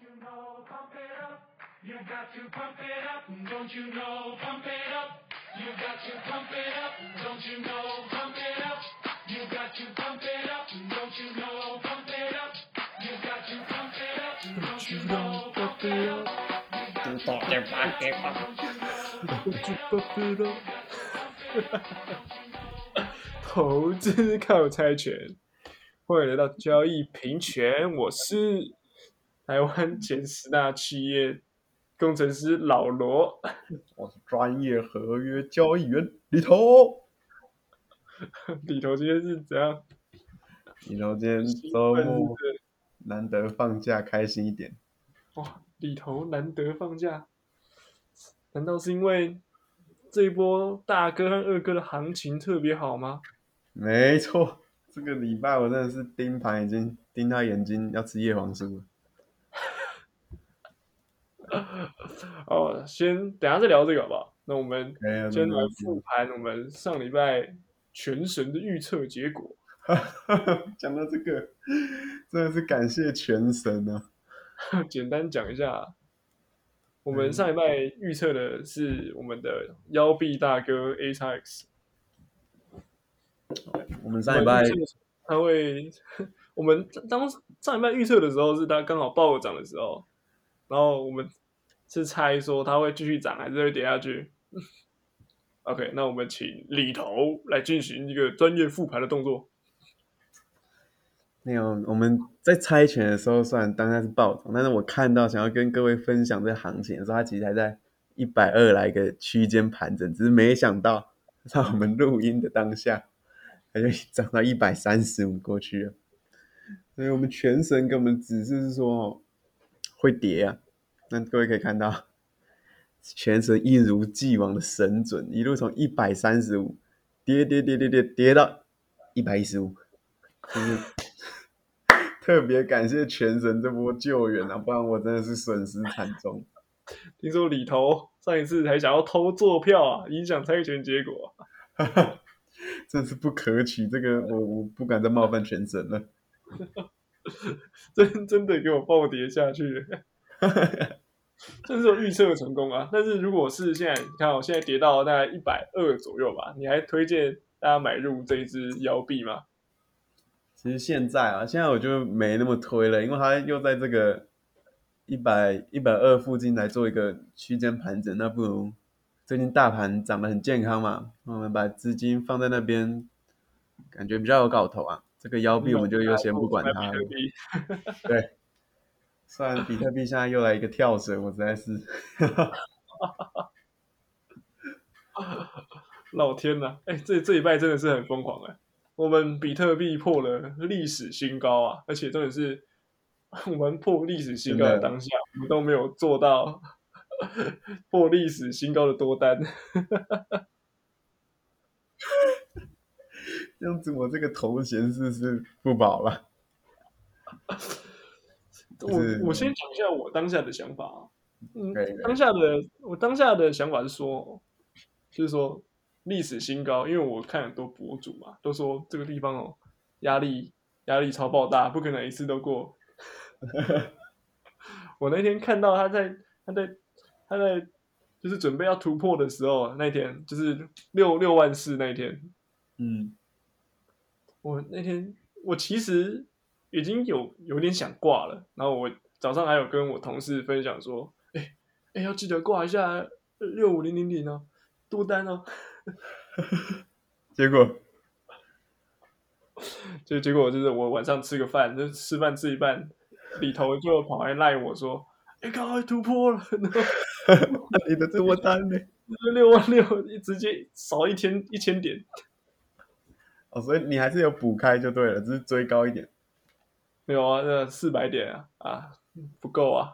you know, pump it up. You got to pump it up. Don't you know, pump it up. You got to pump it up. Don't you know, pump it up. You got to pump it up. Don't you know, pump it up. You got to pump it up. Don't you know, pump it up. 投资靠猜拳，欢迎来到交易平权，我是台湾前十大企业工程师老罗。我是专业合约交易员李头。李头今天是怎样？李头今天周末难得放假，开心一点。哇，李头难得放假，难道是因为这一波大哥和二哥的行情特别好吗？没错，这个礼拜我真的是盯盘，已经盯到眼睛要吃叶黄素了。哦，先等下再聊这个好不好？那我们先来复盘我们上礼拜全神的预测结果。讲到这个，真的是感谢全神啊！简单讲一下，我们上礼拜预测的是我们的腰臂大哥 A x X。我们上礼拜他会，我们当上礼拜预测的时候是他刚好暴涨的时候，然后我们是猜说它会继续涨还是会跌下去。OK，那我们请里头来进行一个专业复盘的动作。那种我们在猜拳的时候，虽然当下是暴涨，但是我看到想要跟各位分享这行情的时候，它其实还在一百二来个区间盘整，只是没想到在我们录音的当下，它就涨到一百三十五过去了。所以我们全神给我们指示是说会跌啊，那各位可以看到，全神一如既往的神准，一路从一百三十五跌跌跌跌跌跌到一百一十五，就是 特别感谢全神这波救援啊，不然我真的是损失惨重。听说里头上一次还想要偷坐票啊，影响猜拳结果啊、真是不可取，这个我我不敢再冒犯全神了。真真的给我暴跌下去，这是我预测成功啊！但是如果是现在，你看我现在跌到大概一百二左右吧，你还推荐大家买入这一只腰币吗？其实现在啊，现在我就没那么推了，因为它又在这个一百一百二附近来做一个区间盘整，那不如最近大盘涨得很健康嘛，我们把资金放在那边，感觉比较有搞头啊。这个腰臂我们就优先不管它了 对，虽然比特币现在又来一个跳水，我实在是，老天呐，哎、这这一拜真的是很疯狂哎、我们比特币破了历史新高啊，而且重点是我们破历史新高的真的当下，我们都没有做到 破历史新高的多单。这样子我这个头衔是不是不保了？是我我先讲一下我当下的想法啊，嗯当下的我当下的想法是说，就是说历史新高，因为我看很多博主嘛，都说这个地方哦压力压力超爆大，不可能一次都过。我那天看到他在他在他在就是准备要突破的时候，那天就是六六万四那天，嗯，我那天我其实已经有有点想挂了，然后我早上还有跟我同事分享说，哎、哎、要记得挂一下六五零零零哦，多单哦。结果？就结果就是我晚上吃个饭，就吃饭吃一半，里头就跑来赖我说，哎、赶快突破了，你的多单呢？六万六直接少一千一千点，哦，所以你还是有补开就对了，只是追高一点，没有啊，那四百点啊啊不够啊，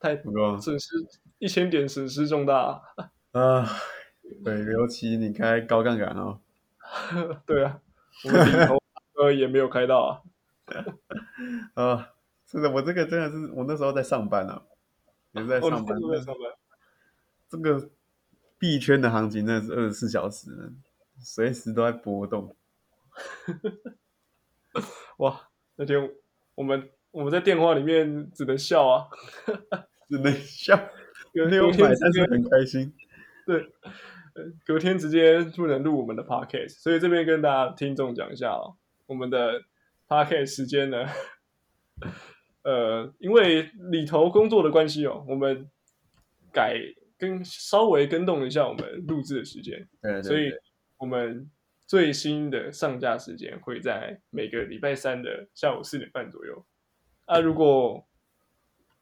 太不够损失一千点损失重大、啊。啊。对，尤其你开高杠杆哦，对啊，我们里头呃也没有开到啊。啊，是的，我这个真的是我那时候在上班啊，也是在哦，上班在上班。这个币圈的行情真的是二十四小时呢，随时都在波动。哇，那天我们我们在电话里面只能笑啊，只能笑，有买，隔天但是很开心。对，呃隔天直接不能录我们的 podcast，所以这边跟大家听众讲一下哦，我们的 podcast 时间呢，呃，因为里头工作的关系哦，我们改跟稍微跟动一下我们录制的时间，对对所以我们最新的上架时间会在每个礼拜三的下午四点半左右。啊，如果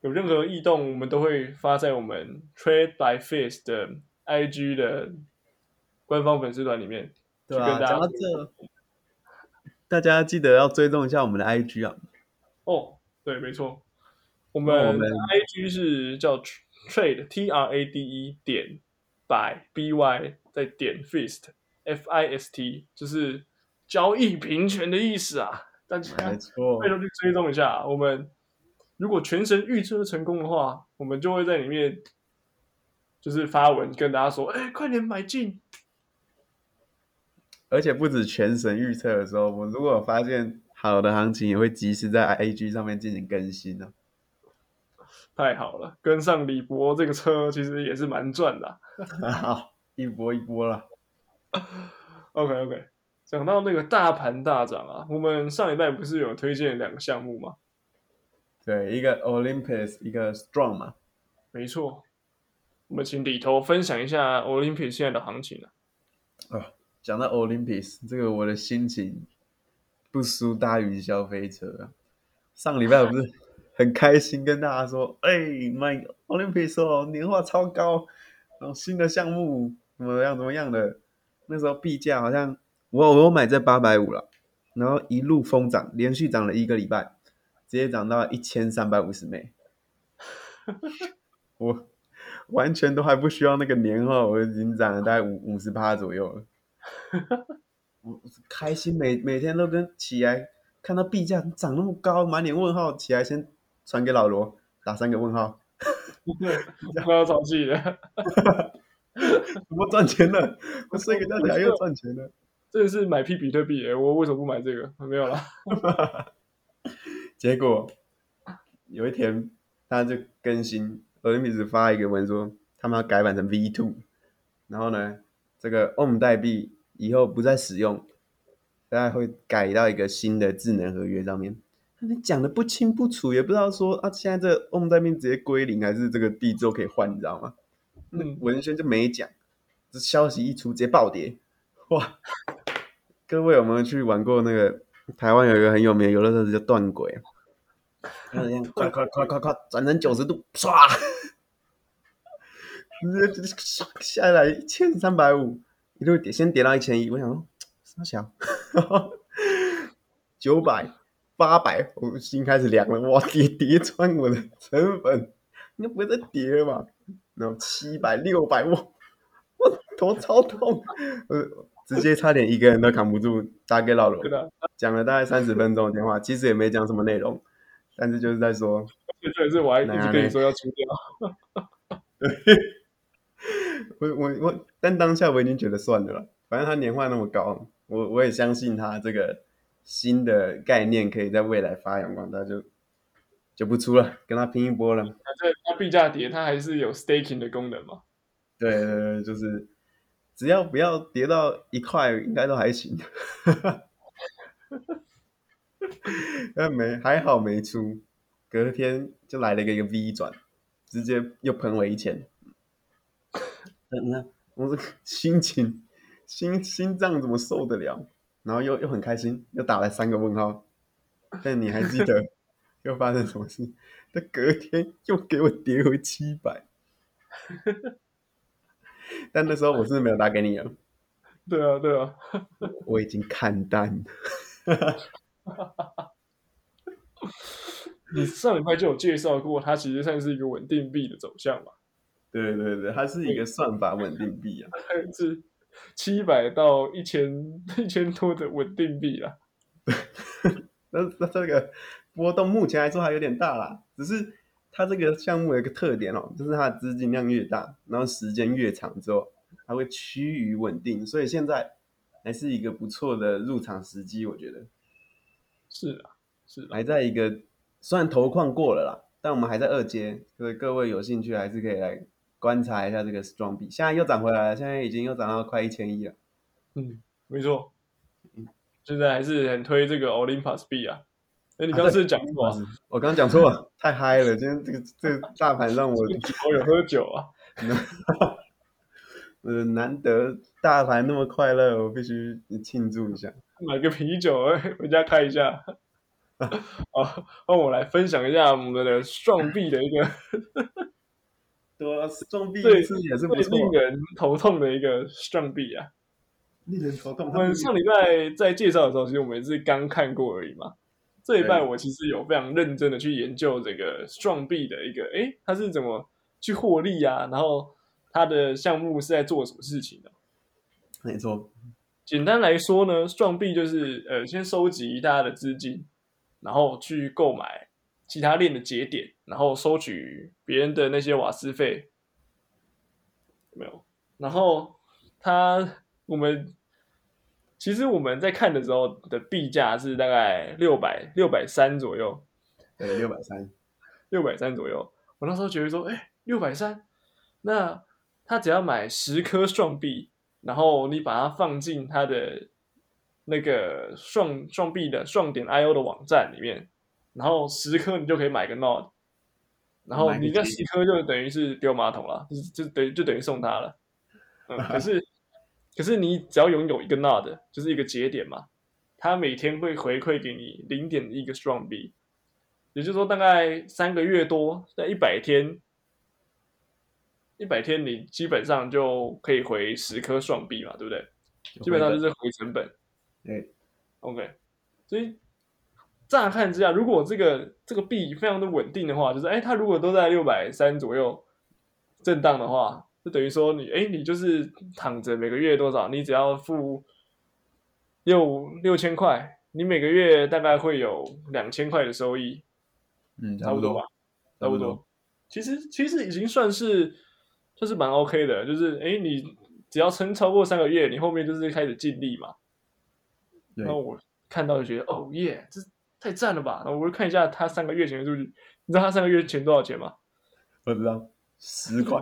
有任何异动，我们都会发在我们 Trade by Face 的 IG 的官方粉丝团里面。对啊，去跟大家讲到这，大家记得要追踪一下我们的 IG 啊。哦，对，没错，我们我们 IG 是叫 Trade T R A D E 点 by B Y 再点 Fist F I S T，就是交易平权的意思啊！大家没错拜，托去追踪一下。我们如果全神预测成功的话，我们就会在里面就是发文跟大家说：“哎，快点买进！”而且不止全神预测的时候，我如果发现好的行情，也会及时在 IG 上面进行更新的、太好了，跟上李博这个车其实也是蛮赚的啊、好，一波一波了。OK OK，讲到那个大盘大涨啊，我们上礼拜不是有推荐两个项目吗？对，一个 Olympus，一个 Strong 嘛。没错，我们请里头分享一下 Olympus 现在的行情啊。哦，讲到 Olympus，这个我的心情不输大云消费车啊。上礼拜我不是 很开心跟大家说，哎、买 Olympus 哦，年化超高，然后新的项目怎么样怎么样的，那时候币价好像我我有买在八百五了，然后一路疯涨，连续涨了一个礼拜，直接涨到一千三百五十枚，我完全都还不需要那个年号，我已经涨了大概五五十趴左右了。我开心每每天都跟起来看到币价涨那么高，满脸问号，起来先传给老罗打三个问号，对，快要着急了，怎么赚钱了？我睡个觉起来又赚钱了。真的是买批比特币耶！我为什么不买这个？没有啦，结果有一天他就更新 Olympus 发一个文说他们要改版成 V two，然后呢，这个 OM 代币以后不再使用，大家会改到一个新的智能合约上面。你讲的不清不楚，也不知道说啊，现在这个 OM 代币直接归零，还是这个币之后可以换，你知道吗？那嗯文轩就没讲，这消息一出直接暴跌，哇！各位有没有去玩过那个台湾有一个很有名的游乐设施叫断轨这样 快快快快快转成九十度，唰，直接下下来一千三百五，一路跌，先跌到一千一，我想说傻小，九百八百，我心开始凉了，哇，跌跌穿我的成本，应该不会再跌了吧？然后七百六百，我我头超痛，呃直接差点一个人都扛不住，打给老罗讲了大概三十分钟的电话，其实也没讲什么内容，但是就是在说，这这是我还一直跟你说要出掉。我我我，但当下我已经觉得算了啦，反正他年化那么高，我我也相信他这个新的概念可以在未来发扬光大，就就不出了，跟他拼一波了。反正他币价跌，它还是有 staking 的功能嘛。对对对，就是只要不要跌到一块，应该都还行。但没还好没出，隔天就来了一个一个 V 转，直接又喷我一千。那那我这心情心心脏怎么受得了？然后又又很开心，又打了三个问号。但你还记得 又发生什么事？他隔天又给我跌回七百。但那时候我是没有打给你了，对啊，对啊，我已经看淡了。你上礼拜就有介绍过，它其实算是一个稳定币的走向嘛，对对对，它是一个算法稳定币啊。是七百到一千一千多的稳定币啦。那那这个波动目前来说还有点大啦，只是它这个项目有一个特点哦，就是它的资金量越大，然后时间越长之后，它会趋于稳定，所以现在还是一个不错的入场时机，我觉得是啊，是啊，还在一个虽然投矿过了啦，但我们还在二阶，所以各位有兴趣还是可以来观察一下这个 Strong 币。现在又涨回来了，现在已经又涨到快一千一了。嗯，没错嗯，现在还是很推这个 Olympus 币啊。哎，你刚刚是讲什么啊？我刚刚讲错了，太嗨了！今天这个这个大盘让我 我有喝酒啊。呃 难得大盘那么快乐，我必须庆祝一下。买个啤酒，哎回家开一下。好，让我来分享一下我们的双臂的一个对啊，Strong 币最一次也是不令人头痛的一个双臂啊。令人头痛。我们上礼拜在介绍的时候，其实我们也是刚看过而已嘛。这一拜我其实有非常认真的去研究这个双币的一个，诶，它是怎么去获利啊？然后它的项目是在做什么事情的？没错，简单来说呢，双币就是呃，先收集大家的资金，然后去购买其他链的节点，然后收取别人的那些瓦斯费，有没有？然后它我们其实我们在看的时候的币价是大概六百六百三左右，对，六百三。六百三左右。我那时候觉得说，哎，六百三，那他只要买十颗双币，然后你把它放进他的那个双双币的双点 IO 的网站里面，然后十颗你就可以买个 Node，然后你那十颗就等于是丢马桶了，就就等于就等于送他了。嗯，可是可是你只要拥有一个 Node，就是一个节点嘛，它每天会回馈给你零点一个 Strong 币，也就是说大概三个月多，在一百天，一百天你基本上就可以回十颗双币嘛，对不对？基本上就是回成本。对，OK，所以乍看之下，如果这个这个币非常的稳定的话，就是哎，它如果都在六百三左右震荡的话，就等于说你哎，你就是躺着每个月多少，你只要付六六千块，你每个月大概会有两千块的收益，嗯，差不多吧，差不多多。其实其实已经算是算是蛮 OK 的，就是哎，你只要撑超过三个月，你后面就是开始尽力嘛。对然后我看到就觉得，哦耶，这太赞了吧！然后我就看一下他三个月前的数据，你知道他三个月前多少钱吗？不知道，十块。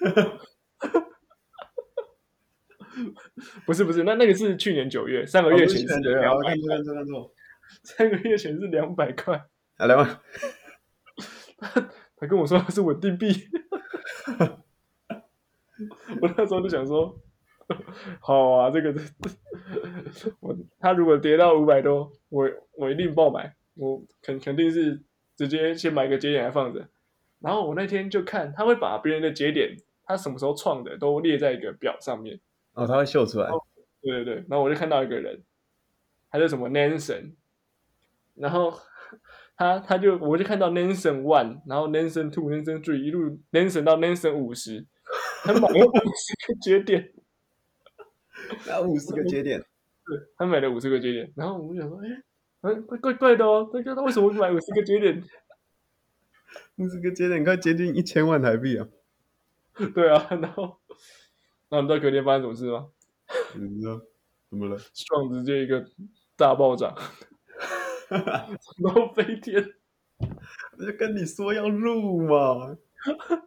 不是不是，那那个是去年九月，三个月前是对，两百我看，错看错看错。三个月前是两百块。啊，两万。他跟我说他是稳定币，我那时候就想说，好啊，这个我他如果跌到五百多，我我一定爆买，我肯肯定是直接先买个节点来放着。然后我那天就看他会把别人的节点，他什么时候创的都列在一个表上面。哦，他会秀出来。对对对，然后我就看到一个人，他叫什么 Nansen，然后他他就我就看到 Nansen One，然后 Nansen Two，Nansen Three，一路 Nansen 到 Nansen 五十，他买了五十个节点，那五十个节点，对，他买了五十个节点，然后我就想说，哎，哎，怪怪怪的哦，这个他为什么会买五十个节点？五十个节点快接近一千万台币啊！对啊，然后，那你知道隔天发生什么事吗？你知道怎么了？创直接一个大暴涨，然后飞天。我就跟你说要入嘛，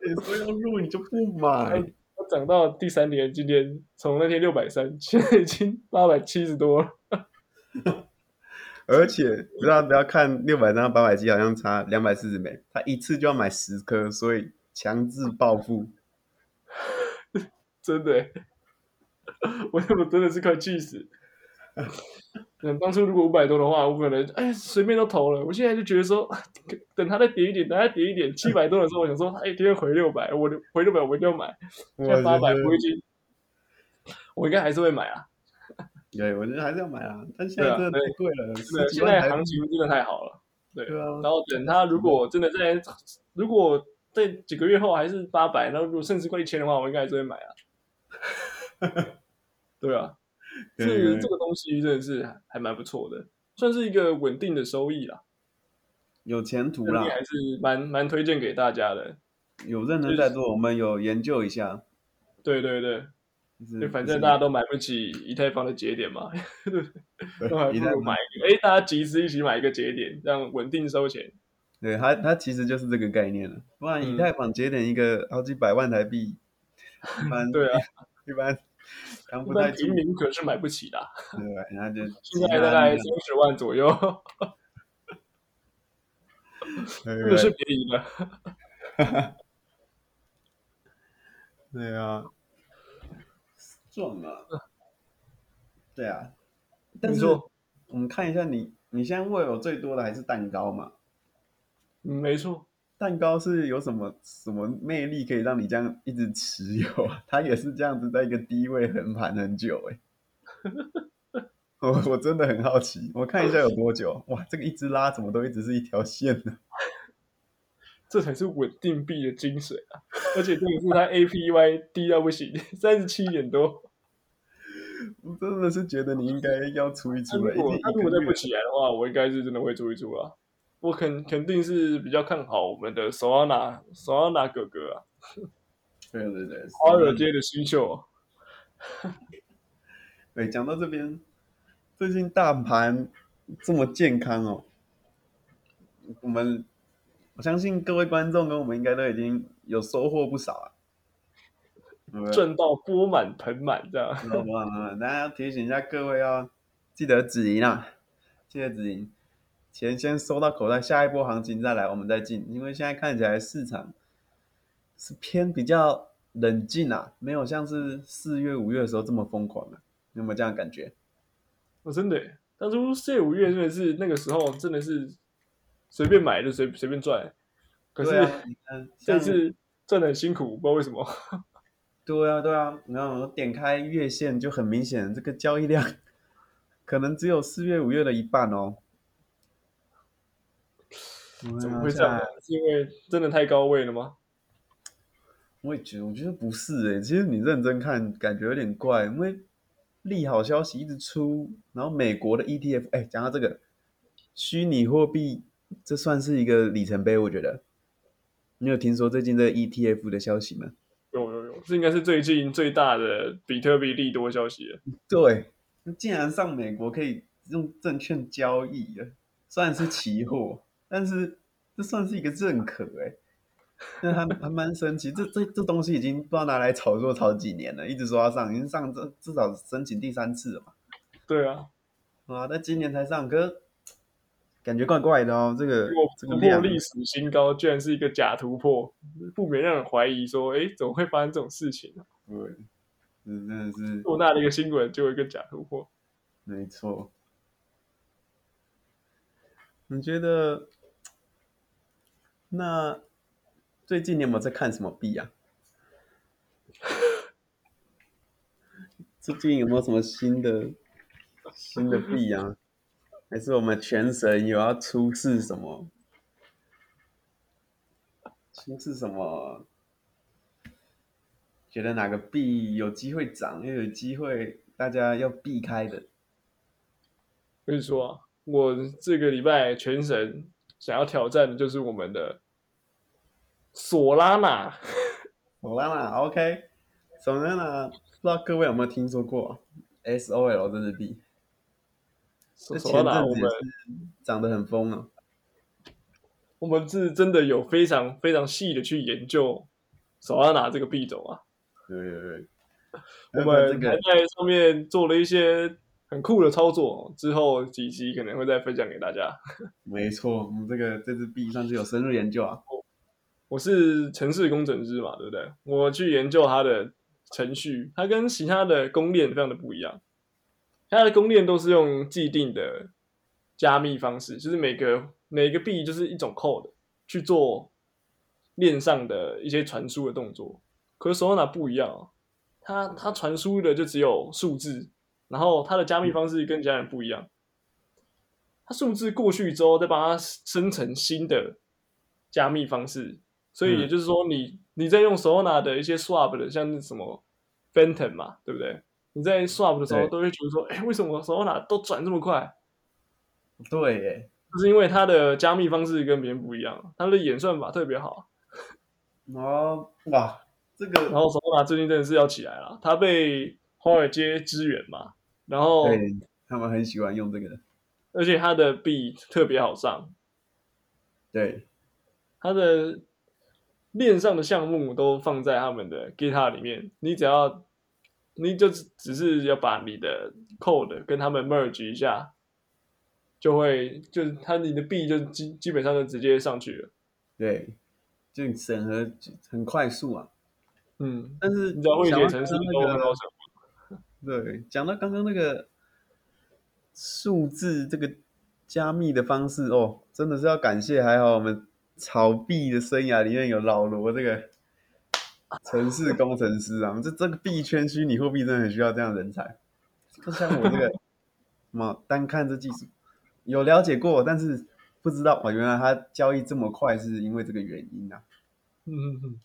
你说要入你就不买。它涨到第三年，今天从那天六百三，现在已经八百七十多了。而且不要不要看六百张八百 G 好像差两百四十枚，他一次就要买十颗，所以强制暴富。真的欸，我我真的是快气死。嗯，当初如果五百多的话，我可能哎随便都投了。我现在就觉得说，等它再跌一点，等它跌一点，七百多的时候，我想说它一定会回六百，我就回六百我一定要买。现在八百，我已经，我应该还是会买啊。对，我觉得还是要买啊，但现在真的太贵了，现在。行情真的太好了。对，对啊，然后等它如果真的在，如果在几个月后还是八百，然后如果甚至快一千的话，我应该还是会买啊。对啊，这个这个东西真的是还还蛮不错的，算是一个稳定的收益啦。有前途啦，还是蛮蛮推荐给大家的。有认真在做，我们有研究一下。对对对，就是反正大家都买不起以太坊的节点嘛，对都还不如买一个，哎，大家集资一起买一个节点，这样稳定收钱。对它它其实就是这个概念了，不然以嗯太坊节点一个好几百万台币，一般 对啊，一般扛一不太住，般平民可是买不起的啊，对？然后就 现在大概三十万左右，对真的是便宜的。对啊，赚啊，对啊，但是我们看一下你，你现在握有最多的还是蛋糕嘛？嗯，没错，蛋糕是有什么什么魅力可以让你这样一直持有啊？它也是这样子在一个低位横盘很久哎、我我真的很好奇，我看一下有多久哇？这个一直拉怎么都一直是一条线呢？这才是稳定币的精髓啊！而且这个是它 APY 低到不行，三十七点多。我真的是觉得你应该要出一出了，已如果他如果再不起来的话，我应该是真的会出一出啊。我肯肯定是比较看好我们的索安娜索安娜哥哥啊，对对对，华尔街的新秀啊。对，讲到这边，最近大盘这么健康哦，我们我相信各位观众跟我们应该都已经有收获不少啊。赚到钵满盆满这样。家要提醒一下各位要记得止盈啊，记得止盈，钱先收到口袋，下一波行情再来我们再进，因为现在看起来市场是偏比较冷静啊，没有像是四月五月的时候这么疯狂啊，你有没有这样的感觉？我真的耶，当初四月五月真的是那个时候真的是随便买就随随便赚，可是这次赚的很辛苦，不知道为什么。对啊，对啊，然后我点开月线就很明显，这个交易量可能只有四月、五月的一半哦。怎么会这样？是因为真的太高位了吗？我也觉得，我觉得不是诶、其实你认真看，感觉有点怪，因为利好消息一直出，然后美国的 ETF，哎，讲到这个虚拟货币，这算是一个里程碑，我觉得。你有听说最近这个 ETF 的消息吗？这应该是最近最大的比特币利多消息了。对，竟然上美国可以用证券交易了，虽然是期货，但是这算是一个认可哎，那还还蛮神奇。这这这东西已经不知道拿来炒作炒几年了，一直说要上，已经上这至少申请第三次了嘛。对啊，啊，但今年才上，可是感觉怪怪的哦。这个这个量，突破历史新高，居然是一个假突破，不免让人怀疑说，哎，怎么会发生这种事情呢、对，这真的是多大的一个新闻，就有一个假突破。没错。你觉得？那最近你有没有在看什么币啊？最近有没有什么新的新的币啊？还是我们全神有要出示什么？出示什么？觉得哪个币有机会涨，又有机会大家要避开的？跟你说啊，我这个礼拜全神想要挑战的就是我们的索拉纳。索拉纳，OK，索拉纳，不知道各位有没有听说过 SOL 这支币？索这前索拉纳，我们阵子涨得很疯啊。我们是真的有非常非常细的去研究索拉拿这个币种啊。对对对，我们还在上面做了一些很酷的操作，之后几期可能会再分享给大家。没错，我们这个这支币算是有深入研究啊。我是城市工程师嘛，对不对？我去研究它的程序，它跟其他的公链非常的不一样。它的公链都是用既定的加密方式，就是每个每个币就是一种 code 去做链上的一些传输的动作。可是 Solana 不一样哦，它它传输的就只有数字，然后它的加密方式跟其他人不一样。它数字过去之后，再把它生成新的加密方式，所以也就是说你，你在用 Solana 的一些 swap 的，像是什么 Phantom 嘛，对不对？你在 swap 的时候都会觉得说，哎，为什么 Solana 都转这么快？对耶，就是因为它的加密方式跟别人不一样，它的演算法特别好。哦哇，这个然后索拉纳最近真的是要起来了，它被华尔街支援嘛，然后对他们很喜欢用这个，而且它的币特别好上，对。他的链上的项目都放在他们的 GitHub 里面，你只要你就只只是要把你的 code 跟他们 merge 一下，就会就是他你的币就基基本上就直接上去了。对，就审核很快速啊。嗯，但是你知道会讲到写程式刚刚那个都很高手。对，讲到刚刚那个数字这个加密的方式哦，真的是要感谢，还好我们炒币的生涯里面有老罗这个 城市工程师啊，这这个币圈虚拟货币真的很需要这样的人才。就像我这个 什么单看这技术有了解过，但是不知道哦，原来它交易这么快是因为这个原因啊。嗯嗯嗯，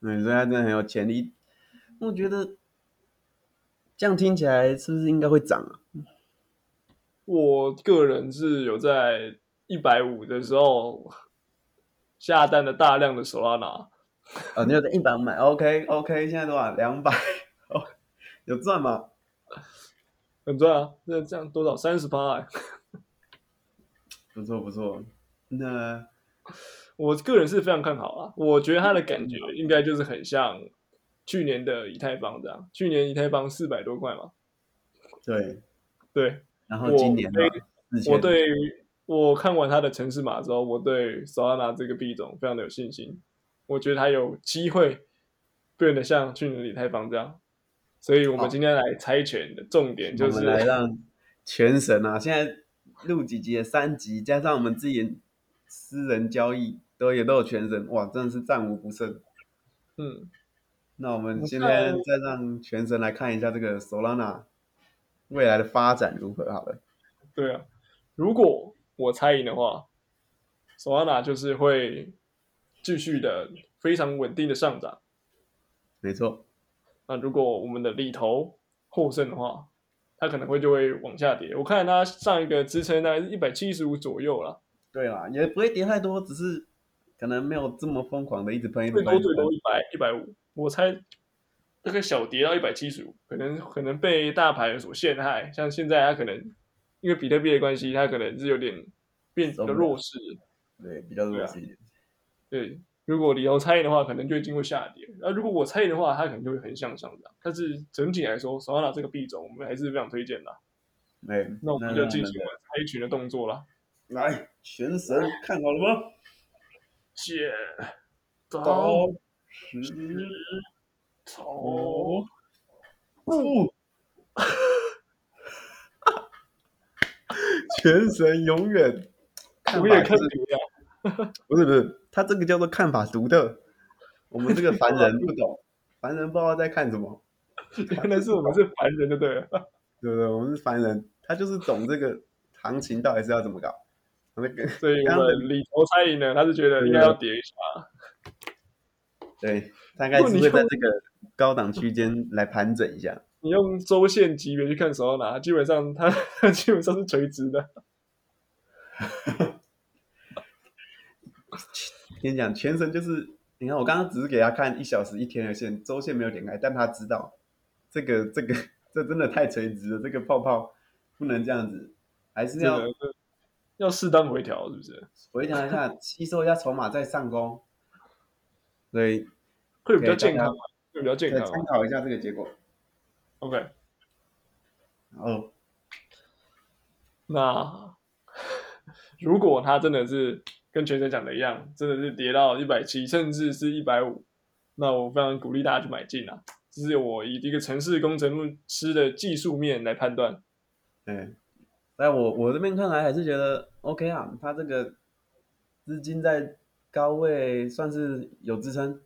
嗯，所以它真的很有潜力。我觉得这样听起来是不是应该会涨啊？我个人是有在一百五的时候下单了大量的手拉拿，哦，你有在一百买？OK OK，现在多少？两百？哦，有赚吗？很赚啊！那这样多少？三十八哎！不错不错。那我个人是非常看好啊，我觉得它的感觉应该就是很像去年的以太坊这样。去年以太坊四百多块嘛，对，对然后今年呢我？对我看完它的城市码之后，我对 Solana 这个币种非常的有信心。我觉得他有机会变得像去年的以太坊这样。所以我们今天来猜拳的重点就我是们来让全神啊，现在录几集的？三集，加上我们自己私人交易都也都有全神，哇，真的是战无不胜。嗯，那我们我今天再让全神来看一下这个 Solana 未来的发展如何好了。对啊。如果我猜赢的话，Solana 就是会继续的非常稳定的上涨。没错，那如果我们的里头获胜的话，它可能会就会往下跌。我看它上一个支撑大概是一百七十五左右啦，对啦，也不会跌太多，只是可能没有这么疯狂的一直喷，最多最多一百一百五，我猜这个小跌到一百七十五，可能可能被大盘所陷害。像现在它可能因为比特币的关系，它可能是有点变得弱势。对，比较弱势一点。对，如果里头猜赢的话，可能就会经过下跌；那如果我猜赢的话，它可能就会很向上涨。但是整体来说，Solana 这个币种，我们还是非常推荐的。对，那我们就进行我们猜拳的动作了。来，全神看好了吗？剪刀刀石石头布，全神永远看我也看法就是不呀。不是不是，他这个叫做看法独特，我们这个凡人不懂，凡人不知道在看什么，原来是我们是凡人，就对了。对不对？我们是凡人，他就是懂这个行情到底是要怎么搞。那个 所以我刚们里头猜赢了，他是觉得应该要跌一下。对，大概是会在这个高档区间来盘整一下。你用周线级别去看手要拿，基本上它它基本上是垂直的。跟你讲，全程就是，你看我刚刚只是给他看一小时一天的线，周线没有点开，但他知道这个这个 这真的太垂直了，这个泡泡不能这样子，还是要要适当回调，是不是？回调一下，吸收一下筹码再上攻，所以会比较健康嘛？会比较健康。参考一下这个结果。OK，哦那 如果他真的是跟全神讲的一样，真的是跌到一百七，甚至是一百五，那我非常鼓励大家去买进啊！这是我以一个城市工程师的技术面来判断。嗯，在我我这边看来还是觉得 OK 啊，它这个资金在高位算是有支撑。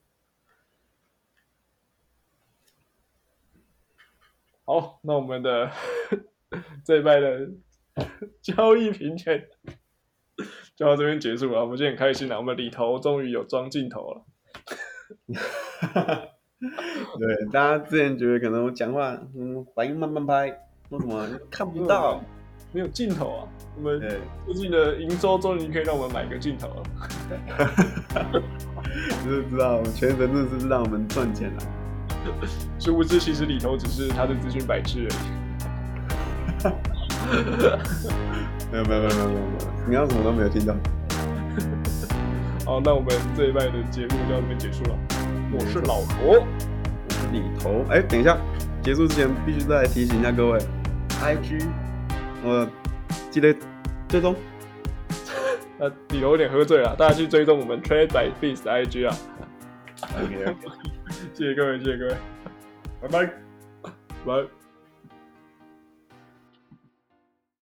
好，那我们的 这一拜的 交易评选就到这边结束了。我们今天很开心啊，我们里头终于有装镜头了。对，大家之前觉得可能我讲话嗯反应慢慢拍，或什么看不到，没有镜头啊，我们对，最近的营收终于可以让我们买个镜头了。就是知道，全神真的是让我们赚钱了。殊不知其实里头只是他的资讯白痴而已。没有没有没有没有没有，你刚刚什么都没有听到。好，那我们这一拜的节目就到这边结束了。我是老罗，我是李头。哎，等一下，结束之前必须再提醒一下各位，IG，我记得追踪。那里头有点喝醉了，大家去追踪我们 Trade by Beast 的 IG 啊。OK，谢谢各位，谢谢各位，拜拜。拜。